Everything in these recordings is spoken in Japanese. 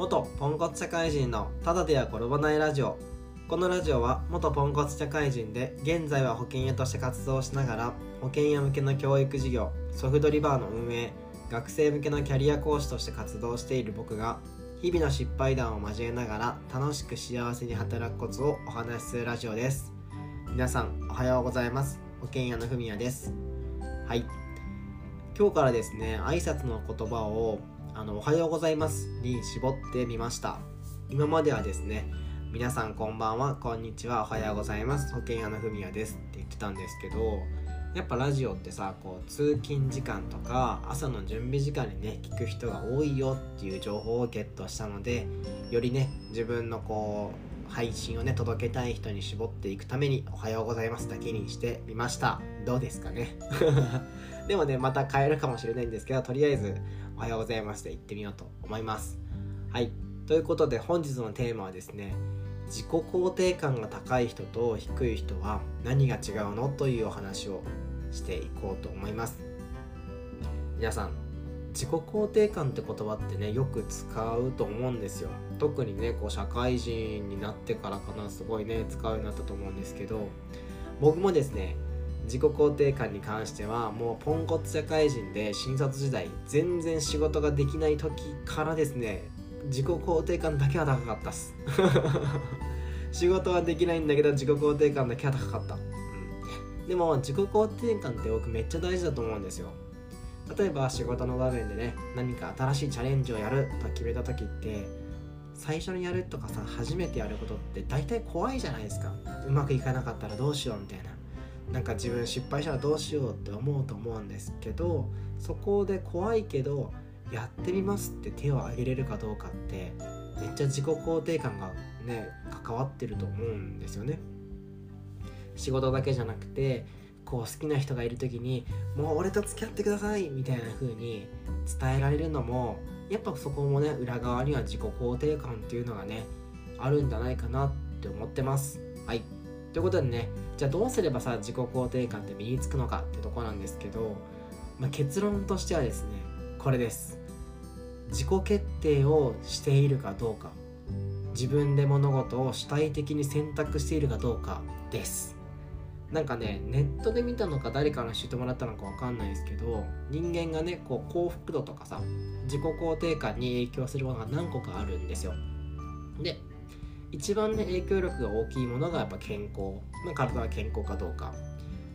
元ポンコツ社会人のただでは転ばないラジオ。このラジオは元ポンコツ社会人で現在は保険屋として活動しながら保険屋向けの教育事業ソフトリバーの運営学生向けのキャリア講師として活動している僕が日々の失敗談を交えながら楽しく幸せに働くコツをお話しするラジオです。皆さんおはようございます。保険屋のふみやです。はい。今日からですね挨拶の言葉をあのおはようございます。に絞ってみました。今まではですね皆さんこんばんはこんにちはおはようございます。保険屋のふみやです。って言ってたんですけどやっぱラジオってさこう通勤時間とか朝の準備時間にね聞く人が多いよっていう情報をゲットしたのでよりね自分のこう配信をね届けたい人に絞っていくために「おはようございます」だけにしてみました。どうですかね？でもねまた変えるかもしれないんですけどとりあえず「おはようございます」で言ってみようと思います。はい。ということで本日のテーマはですね自己肯定感が高い人と低い人は何が違うの？というお話をしていこうと思います。皆さん自己肯定感って言葉ってねよく使うと思うんですよ。特にねこう社会人になってからかなすごいね使うようになったと思うんですけど僕もですね自己肯定感に関してはもうポンコツ社会人で新卒時代全然仕事ができない時からですね自己肯定感だけは高かったっす。仕事はできないんだけど自己肯定感だけは高かった、うん、でも自己肯定感って僕めっちゃ大事だと思うんですよ。例えば仕事の場面でね何か新しいチャレンジをやると決めた時って最初にやるとかさ初めてやることって大体怖いじゃないですか。うまくいかなかったらどうしようみたいな。なんか自分失敗したらどうしようって思うと思うんですけどそこで怖いけどやってみますって手を挙げれるかどうかってめっちゃ自己肯定感がね関わってると思うんですよね。仕事だけじゃなくてこう好きな人がいる時に「もう俺と付き合ってください」みたいな風に伝えられるのもやっぱそこもね裏側には自己肯定感っていうのがねあるんじゃないかなって思ってます。はい。ということでねじゃあどうすればさ自己肯定感って身につくのかってとこなんですけど、まあ、結論としてはですねこれです。自己決定をしているかどうか。自分で物事を主体的に選択しているかどうかです。なんかねネットで見たのか誰かに教えてもらったのか分かんないですけど人間がねこう幸福度とかさ自己肯定感に影響するものが何個かあるんですよ。で一番ね影響力が大きいものがやっぱ健康、まあ、体が健康かどうか。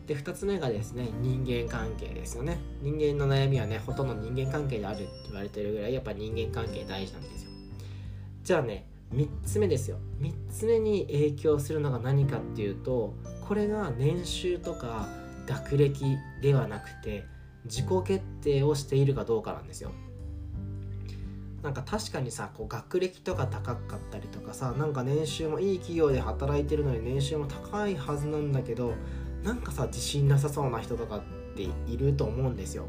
で2つ目がですね人間関係ですよね。人間の悩みはねほとんど人間関係であるって言われてるぐらいやっぱ人間関係大事なんですよ。じゃあね3つ目ですよ。3つ目に影響するのが何かっていうとこれが年収とか学歴ではなくて自己決定をしているかどうかなんですよ。なんか確かにさこう学歴とか高かったりとかさなんか年収もいい企業で働いてるのに年収も高いはずなんだけどなんかさ自信なさそうな人とかっていると思うんですよ、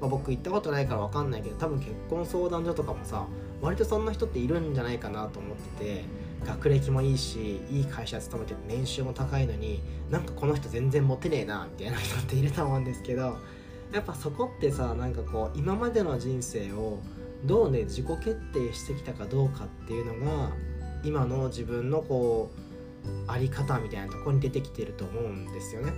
まあ、僕行ったことないから分かんないけど多分結婚相談所とかもさ割とそんな人っているんじゃないかなと思ってて学歴もいいしいい会社勤めて年収も高いのになんかこの人全然モテねえなみたいな人っていると思うんですけどやっぱそこってさなんかこう今までの人生をどうね自己決定してきたかどうかっていうのが今の自分のこうあり方みたいなとこに出てきてると思うんですよね。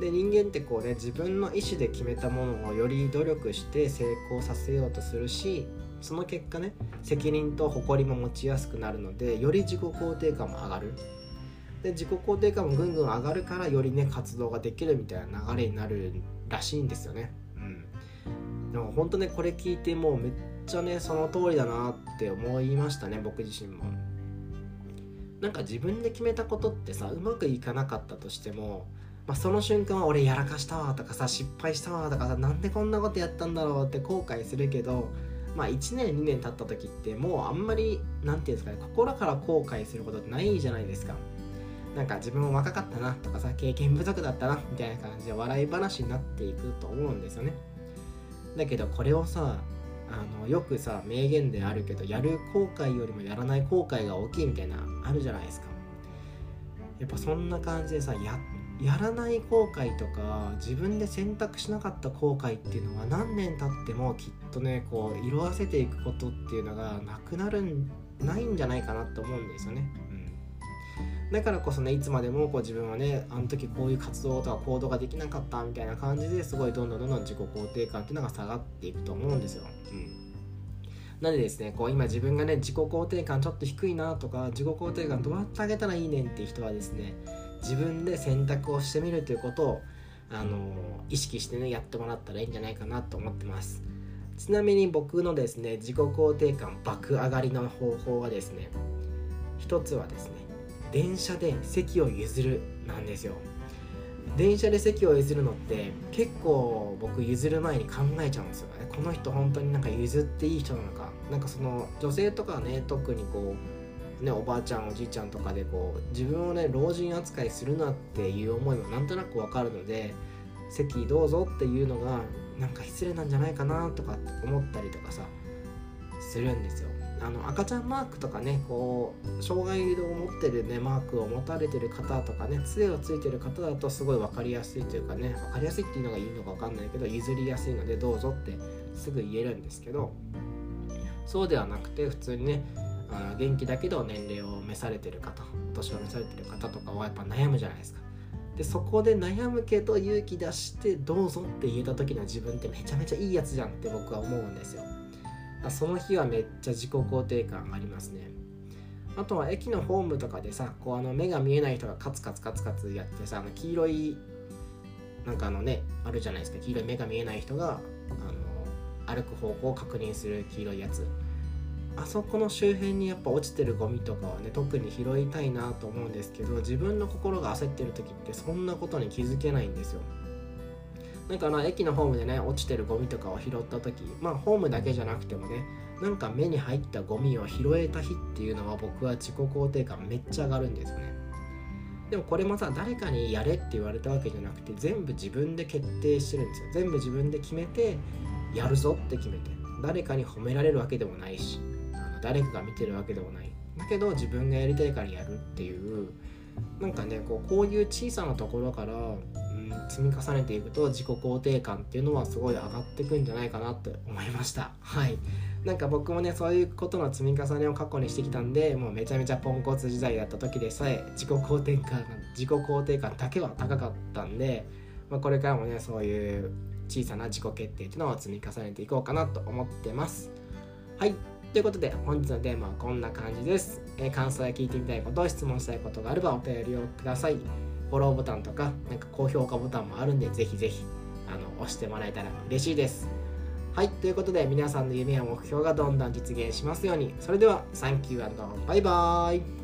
で人間ってこうね自分の意思で決めたものをより努力して成功させようとするしその結果ね責任と誇りも持ちやすくなるのでより自己肯定感も上がる。で自己肯定感もぐんぐん上がるからよりね活動ができるみたいな流れになるらしいんですよね。うん。でも本当ねこれ聞いてもうめっちゃねその通りだなって思いましたね僕自身も。なんか自分で決めたことってさうまくいかなかったとしてもまあ、その瞬間は俺やらかしたわとかさ失敗したわとかさなんでこんなことやったんだろうって後悔するけどまあ1年2年経った時ってもうあんまり何て言うんですかね心から後悔することってないじゃないですか。なんか自分も若かったなとかさ経験不足だったなみたいな感じで笑い話になっていくと思うんですよね。だけどこれをさあのよくさ名言であるけどやる後悔よりもやらない後悔が大きいみたいなあるじゃないですか。やっぱそんな感じでさややらない後悔とか自分で選択しなかった後悔っていうのは何年経ってもきっとねこう色あせていくことっていうのがなくなるんないんじゃないかなと思うんですよね。うん、だからこそねいつまでもこう自分はねあの時こういう活動とか行動ができなかったみたいな感じですごいどんどんどんどん自己肯定感っていうのが下がっていくと思うんですよ。うんなんでですねこう今自分がね自己肯定感ちょっと低いなとか自己肯定感どうやってあげたらいいねんっていう人はですね自分で選択をしてみるということをあの意識してねやってもらったらいいんじゃないかなと思ってます。ちなみに僕のですね自己肯定感爆上がりの方法はですね一つはですね電車で席を譲るなんですよ。電車で席を譲るのって結構僕譲る前に考えちゃうんですよね。この人本当になんか譲っていい人なのか。なんかその女性とかね特にこうね、おばあちゃんおじいちゃんとかでこう自分をね老人扱いするなっていう思いもなんとなくわかるので席どうぞっていうのがなんか失礼なんじゃないかなとかって思ったりとかさするんですよ。あの赤ちゃんマークとかねこう障害を持ってるねマークを持たれてる方とかね杖をついてる方だとすごい分かりやすいというかね分かりやすいっていうのがいいのか分かんないけど譲りやすいのでどうぞってすぐ言えるんですけどそうではなくて普通にねあ元気だけど年齢を召されてる方年を召されてる方とかはやっぱ悩むじゃないですか。でそこで悩むけど勇気出してどうぞって言えた時の自分ってめちゃめちゃいいやつじゃんって僕は思うんですよ。その日はめっちゃ自己肯定感ありますね。あとは駅のホームとかでさこうあの目が見えない人がカツカツカツカツやってさあの黄色いなんかあのねあるじゃないですか。黄色い目が見えない人があの歩く方向を確認する黄色いやつ。あそこの周辺にやっぱ落ちてるゴミとかはね特に拾いたいなと思うんですけど自分の心が焦ってる時ってそんなことに気づけないんですよ。なんかな駅のホームでね落ちてるゴミとかを拾った時まあホームだけじゃなくてもねなんか目に入ったゴミを拾えた日っていうのは僕は自己肯定感めっちゃ上がるんですよね。でもこれもさ誰かにやれって言われたわけじゃなくて全部自分で決定してるんですよ。全部自分で決めてやるぞって決めて誰かに褒められるわけでもないし。誰かが見てるわけでもない。だけど自分がやりたいからやるっていうなんかねこうこういう小さなところから、うん、積み重ねていくと自己肯定感っていうのはすごい上がってくんじゃないかなって思いました。はい。なんか僕もねそういうことの積み重ねを過去にしてきたんでもうめちゃめちゃポンコツ時代だった時でさえ自己肯定感自己肯定感だけは高かったんで、まあ、これからもねそういう小さな自己決定っていうのを積み重ねていこうかなと思ってます。はい。ということで本日のテーマはこんな感じです、えー、感想や聞いてみたいこと質問したいことがあればお便りをください。フォローボタンとかなんか高評価ボタンもあるんでぜひぜひあの押してもらえたら嬉しいです。はいということで皆さんの夢や目標がどんどん実現しますように。それではサンキューバイバーイ。